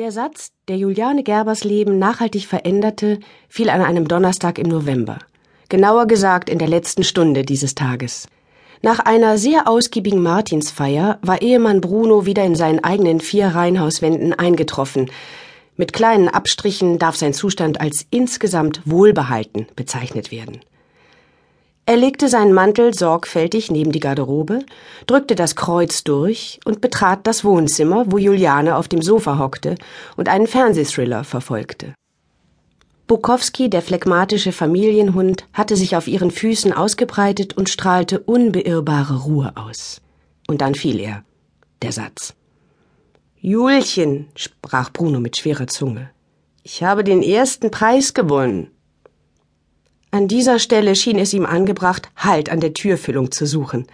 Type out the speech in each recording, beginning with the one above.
Der Satz, der Juliane Gerbers Leben nachhaltig veränderte, fiel an einem Donnerstag im November. Genauer gesagt in der letzten Stunde dieses Tages. Nach einer sehr ausgiebigen Martinsfeier war Ehemann Bruno wieder in seinen eigenen vier Reihenhauswänden eingetroffen. Mit kleinen Abstrichen darf sein Zustand als insgesamt wohlbehalten bezeichnet werden. Er legte seinen Mantel sorgfältig neben die Garderobe, drückte das Kreuz durch und betrat das Wohnzimmer, wo Juliane auf dem Sofa hockte und einen Fernsehthriller verfolgte. Bukowski, der phlegmatische Familienhund, hatte sich auf ihren Füßen ausgebreitet und strahlte unbeirrbare Ruhe aus. Und dann fiel er, der Satz. Julchen, sprach Bruno mit schwerer Zunge, ich habe den ersten Preis gewonnen. An dieser Stelle schien es ihm angebracht, Halt an der Türfüllung zu suchen.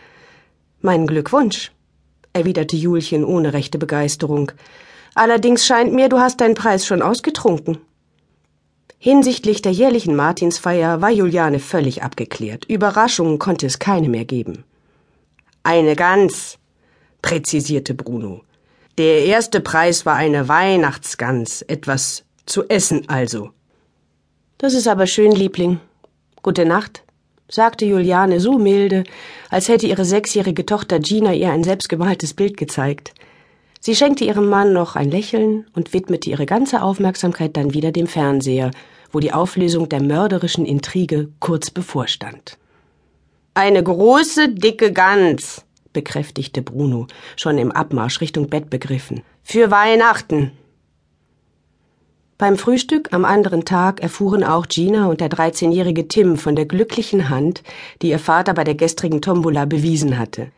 Mein Glückwunsch, erwiderte Julchen ohne rechte Begeisterung. Allerdings scheint mir, du hast deinen Preis schon ausgetrunken. Hinsichtlich der jährlichen Martinsfeier war Juliane völlig abgeklärt. Überraschungen konnte es keine mehr geben. Eine Gans, präzisierte Bruno. Der erste Preis war eine Weihnachtsgans, etwas zu essen also. Das ist aber schön, Liebling, Gute Nacht, sagte Juliane so milde, als hätte ihre sechsjährige Tochter Gina ihr ein selbstgemaltes Bild gezeigt. Sie schenkte ihrem Mann noch ein Lächeln und widmete ihre ganze Aufmerksamkeit dann wieder dem Fernseher, wo die Auflösung der mörderischen Intrige kurz bevorstand. Eine große, dicke Gans, bekräftigte Bruno, schon im Abmarsch Richtung Bett begriffen. Für Weihnachten. Beim Frühstück am anderen Tag erfuhren auch Gina und der 13-jährige Tim von der glücklichen Hand, die ihr Vater bei der gestrigen Tombola bewiesen hatte.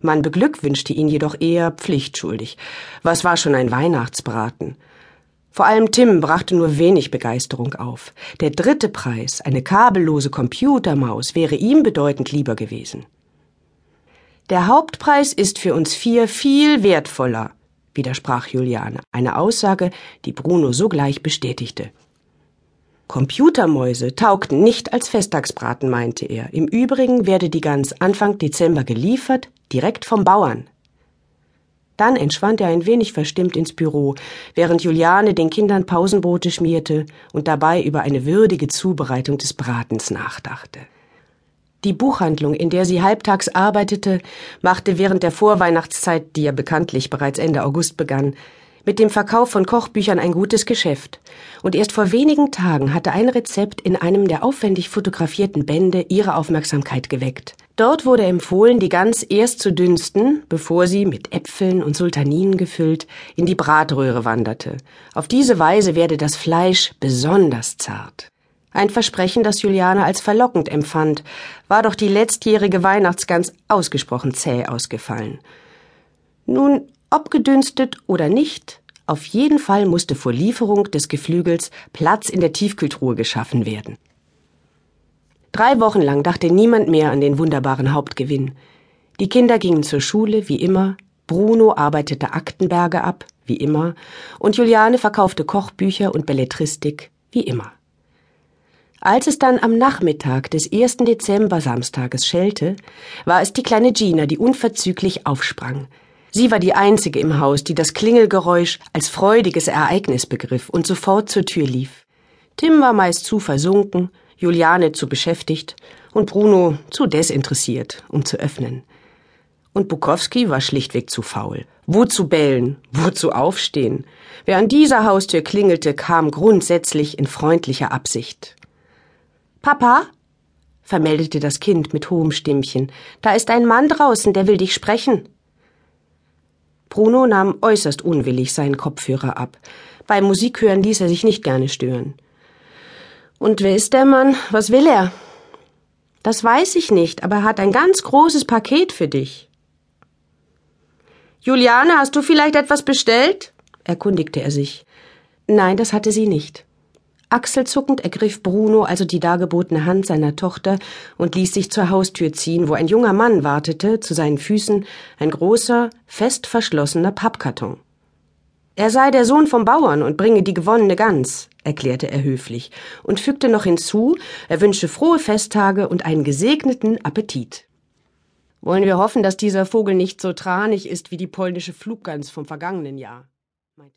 Man beglückwünschte ihn jedoch eher pflichtschuldig. Was war schon ein Weihnachtsbraten? Vor allem Tim brachte nur wenig Begeisterung auf. Der dritte Preis, eine kabellose Computermaus, wäre ihm bedeutend lieber gewesen. Der Hauptpreis ist für uns vier viel wertvoller, widersprach Juliane, eine Aussage, die Bruno sogleich bestätigte. Computermäuse taugten nicht als Festtagsbraten, meinte er. Im Übrigen werde die Gans Anfang Dezember geliefert, direkt vom Bauern. Dann entschwand er ein wenig verstimmt ins Büro, während Juliane den Kindern Pausenbrote schmierte und dabei über eine würdige Zubereitung des Bratens nachdachte. Die Buchhandlung, in der sie halbtags arbeitete, machte während der Vorweihnachtszeit, die ja bekanntlich bereits Ende August begann, mit dem Verkauf von Kochbüchern ein gutes Geschäft. Und erst vor wenigen Tagen hatte ein Rezept in einem der aufwendig fotografierten Bände ihre Aufmerksamkeit geweckt. Dort wurde empfohlen, die Gans erst zu dünsten, bevor sie, mit Äpfeln und Sultaninen gefüllt, in die Bratröhre wanderte. Auf diese Weise werde das Fleisch besonders zart. Ein Versprechen, das Juliane als verlockend empfand, war doch die letztjährige Weihnachtsgans ausgesprochen zäh ausgefallen. Nun, ob gedünstet oder nicht, auf jeden Fall musste vor Lieferung des Geflügels Platz in der Tiefkühltruhe geschaffen werden. Drei Wochen lang dachte niemand mehr an den wunderbaren Hauptgewinn. Die Kinder gingen zur Schule, wie immer, Bruno arbeitete Aktenberge ab, wie immer, und Juliane verkaufte Kochbücher und Belletristik, wie immer. Als es dann am Nachmittag des 1. Dezember Samstages schellte, war es die kleine Gina, die unverzüglich aufsprang. Sie war die einzige im Haus, die das Klingelgeräusch als freudiges Ereignis begriff und sofort zur Tür lief. Tim war meist zu versunken, Juliane zu beschäftigt und Bruno zu desinteressiert, um zu öffnen. Und Bukowski war schlichtweg zu faul. Wozu bellen? Wozu aufstehen? Wer an dieser Haustür klingelte, kam grundsätzlich in freundlicher Absicht. Papa? vermeldete das Kind mit hohem Stimmchen. Da ist ein Mann draußen, der will dich sprechen. Bruno nahm äußerst unwillig seinen Kopfhörer ab. Beim Musikhören ließ er sich nicht gerne stören. Und wer ist der Mann? Was will er? Das weiß ich nicht, aber er hat ein ganz großes Paket für dich. Juliane, hast du vielleicht etwas bestellt? erkundigte er sich. Nein, das hatte sie nicht. Achselzuckend ergriff Bruno also die dargebotene Hand seiner Tochter und ließ sich zur Haustür ziehen, wo ein junger Mann wartete, zu seinen Füßen ein großer, fest verschlossener Pappkarton. Er sei der Sohn vom Bauern und bringe die gewonnene Gans, erklärte er höflich und fügte noch hinzu, er wünsche frohe Festtage und einen gesegneten Appetit. Wollen wir hoffen, dass dieser Vogel nicht so tranig ist wie die polnische Fluggans vom vergangenen Jahr.